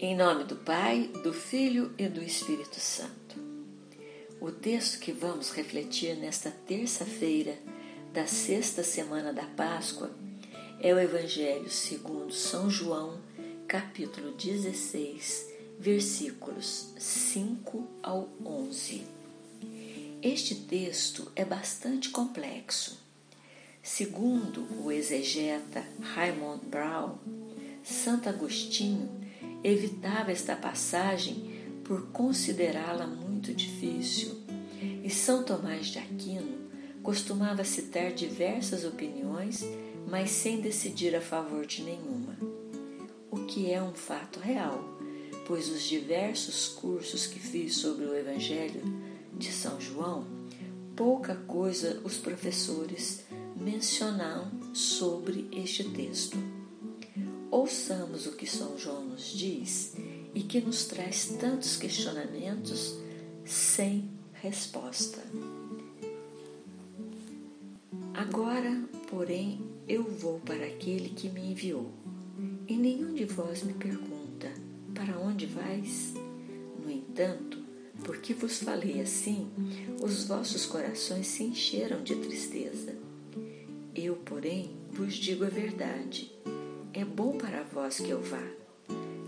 Em nome do Pai, do Filho e do Espírito Santo. O texto que vamos refletir nesta terça-feira da sexta semana da Páscoa é o Evangelho segundo São João, capítulo 16, versículos 5 ao 11. Este texto é bastante complexo. Segundo o exegeta Raymond Brown, Santo Agostinho evitava esta passagem por considerá-la muito difícil, e São Tomás de Aquino costumava citar diversas opiniões, mas sem decidir a favor de nenhuma. O que é um fato real, pois os diversos cursos que fiz sobre o Evangelho de São João, pouca coisa os professores mencionam sobre este texto. Ouçamos o que São João nos diz e que nos traz tantos questionamentos sem resposta. Agora, porém, eu vou para aquele que me enviou, e nenhum de vós me pergunta: Para onde vais? No entanto, porque vos falei assim, os vossos corações se encheram de tristeza. Eu, porém, vos digo a verdade é bom para vós que eu vá.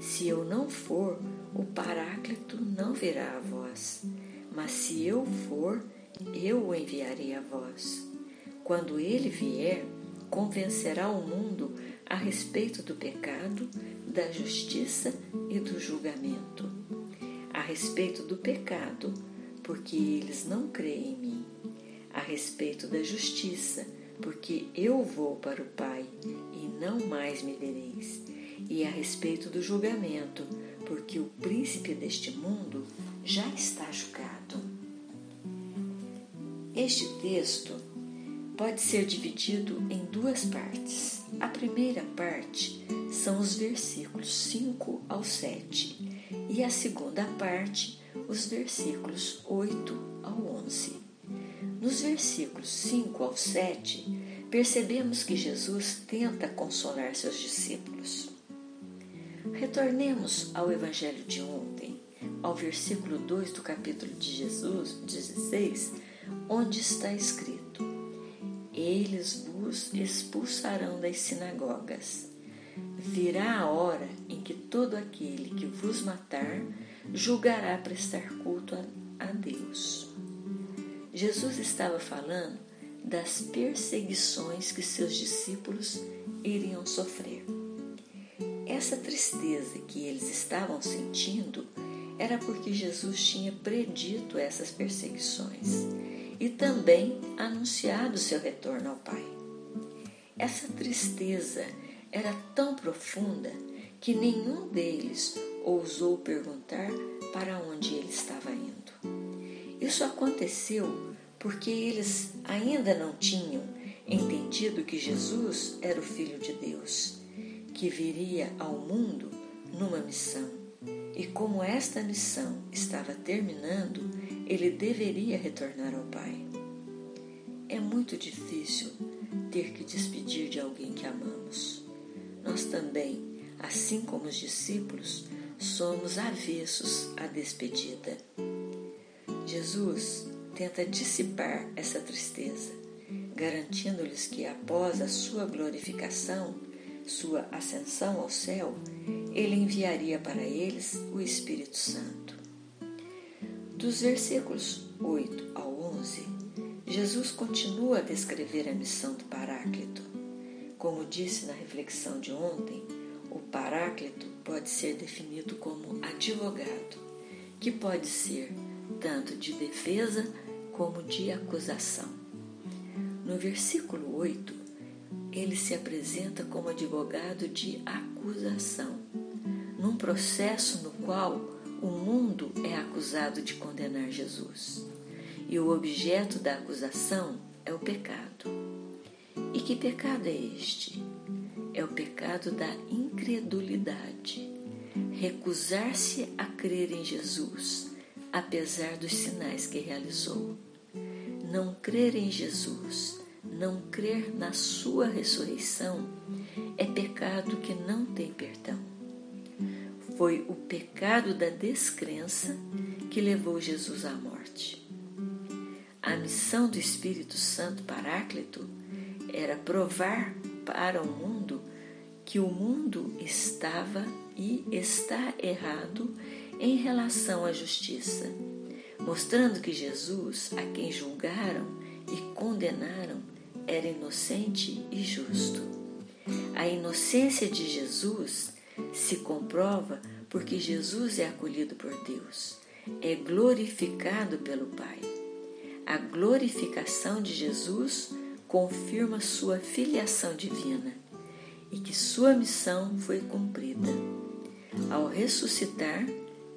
Se eu não for, o Paráclito não virá a vós. Mas se eu for, eu o enviarei a vós. Quando ele vier, convencerá o mundo a respeito do pecado, da justiça e do julgamento. A respeito do pecado, porque eles não creem em mim. A respeito da justiça, porque eu vou para o Pai não mais me vereis. E a respeito do julgamento, porque o príncipe deste mundo já está julgado. Este texto pode ser dividido em duas partes. A primeira parte são os versículos 5 ao 7 e a segunda parte, os versículos 8 ao 11. Nos versículos 5 ao 7, percebemos que Jesus tenta consolar seus discípulos. Retornemos ao Evangelho de ontem, ao versículo 2 do capítulo de Jesus 16, onde está escrito: Eles vos expulsarão das sinagogas. Virá a hora em que todo aquele que vos matar julgará prestar culto a Deus. Jesus estava falando das perseguições que seus discípulos iriam sofrer. Essa tristeza que eles estavam sentindo era porque Jesus tinha predito essas perseguições e também anunciado seu retorno ao Pai. Essa tristeza era tão profunda que nenhum deles ousou perguntar para onde ele estava indo. Isso aconteceu porque eles ainda não tinham entendido que Jesus era o Filho de Deus, que viria ao mundo numa missão. E como esta missão estava terminando, ele deveria retornar ao Pai. É muito difícil ter que despedir de alguém que amamos. Nós também, assim como os discípulos, somos avessos à despedida. Jesus tenta dissipar essa tristeza, garantindo-lhes que após a sua glorificação, sua ascensão ao céu, ele enviaria para eles o Espírito Santo. Dos versículos 8 ao 11, Jesus continua a descrever a missão do Paráclito. Como disse na reflexão de ontem, o Paráclito pode ser definido como advogado, que pode ser tanto de defesa como de acusação. No versículo 8, ele se apresenta como advogado de acusação, num processo no qual o mundo é acusado de condenar Jesus. E o objeto da acusação é o pecado. E que pecado é este? É o pecado da incredulidade. Recusar-se a crer em Jesus apesar dos sinais que realizou. Não crer em Jesus, não crer na sua ressurreição, é pecado que não tem perdão. Foi o pecado da descrença que levou Jesus à morte. A missão do Espírito Santo Paráclito era provar para o mundo que o mundo estava e está errado em relação à justiça, mostrando que Jesus, a quem julgaram e condenaram, era inocente e justo. A inocência de Jesus se comprova porque Jesus é acolhido por Deus, é glorificado pelo Pai. A glorificação de Jesus confirma sua filiação divina e que sua missão foi cumprida. Ao ressuscitar,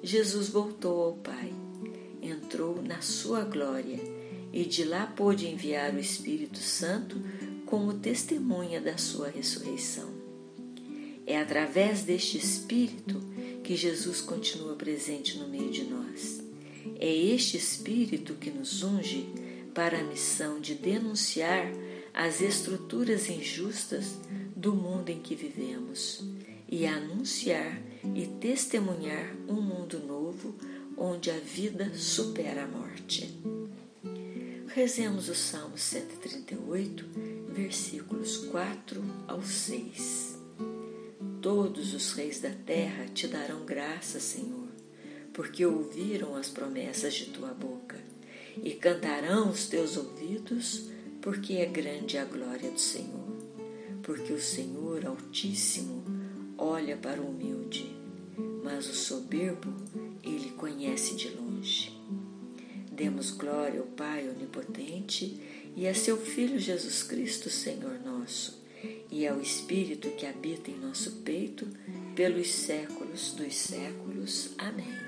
Jesus voltou ao Pai, entrou na sua glória e de lá pôde enviar o Espírito Santo como testemunha da sua ressurreição. É através deste Espírito que Jesus continua presente no meio de nós. É este Espírito que nos unge para a missão de denunciar as estruturas injustas do mundo em que vivemos e anunciar e testemunhar um mundo novo onde a vida supera a morte. Rezemos o Salmo 138, versículos 4 ao 6. Todos os reis da terra te darão graça, Senhor, porque ouviram as promessas de tua boca, e cantarão os teus ouvidos porque é grande a glória do Senhor. Porque o Senhor Altíssimo olha para o humilde, mas o soberbo ele conhece de longe. Demos glória ao Pai Onipotente e a seu Filho Jesus Cristo, Senhor nosso, e ao Espírito que habita em nosso peito, pelos séculos dos séculos. Amém.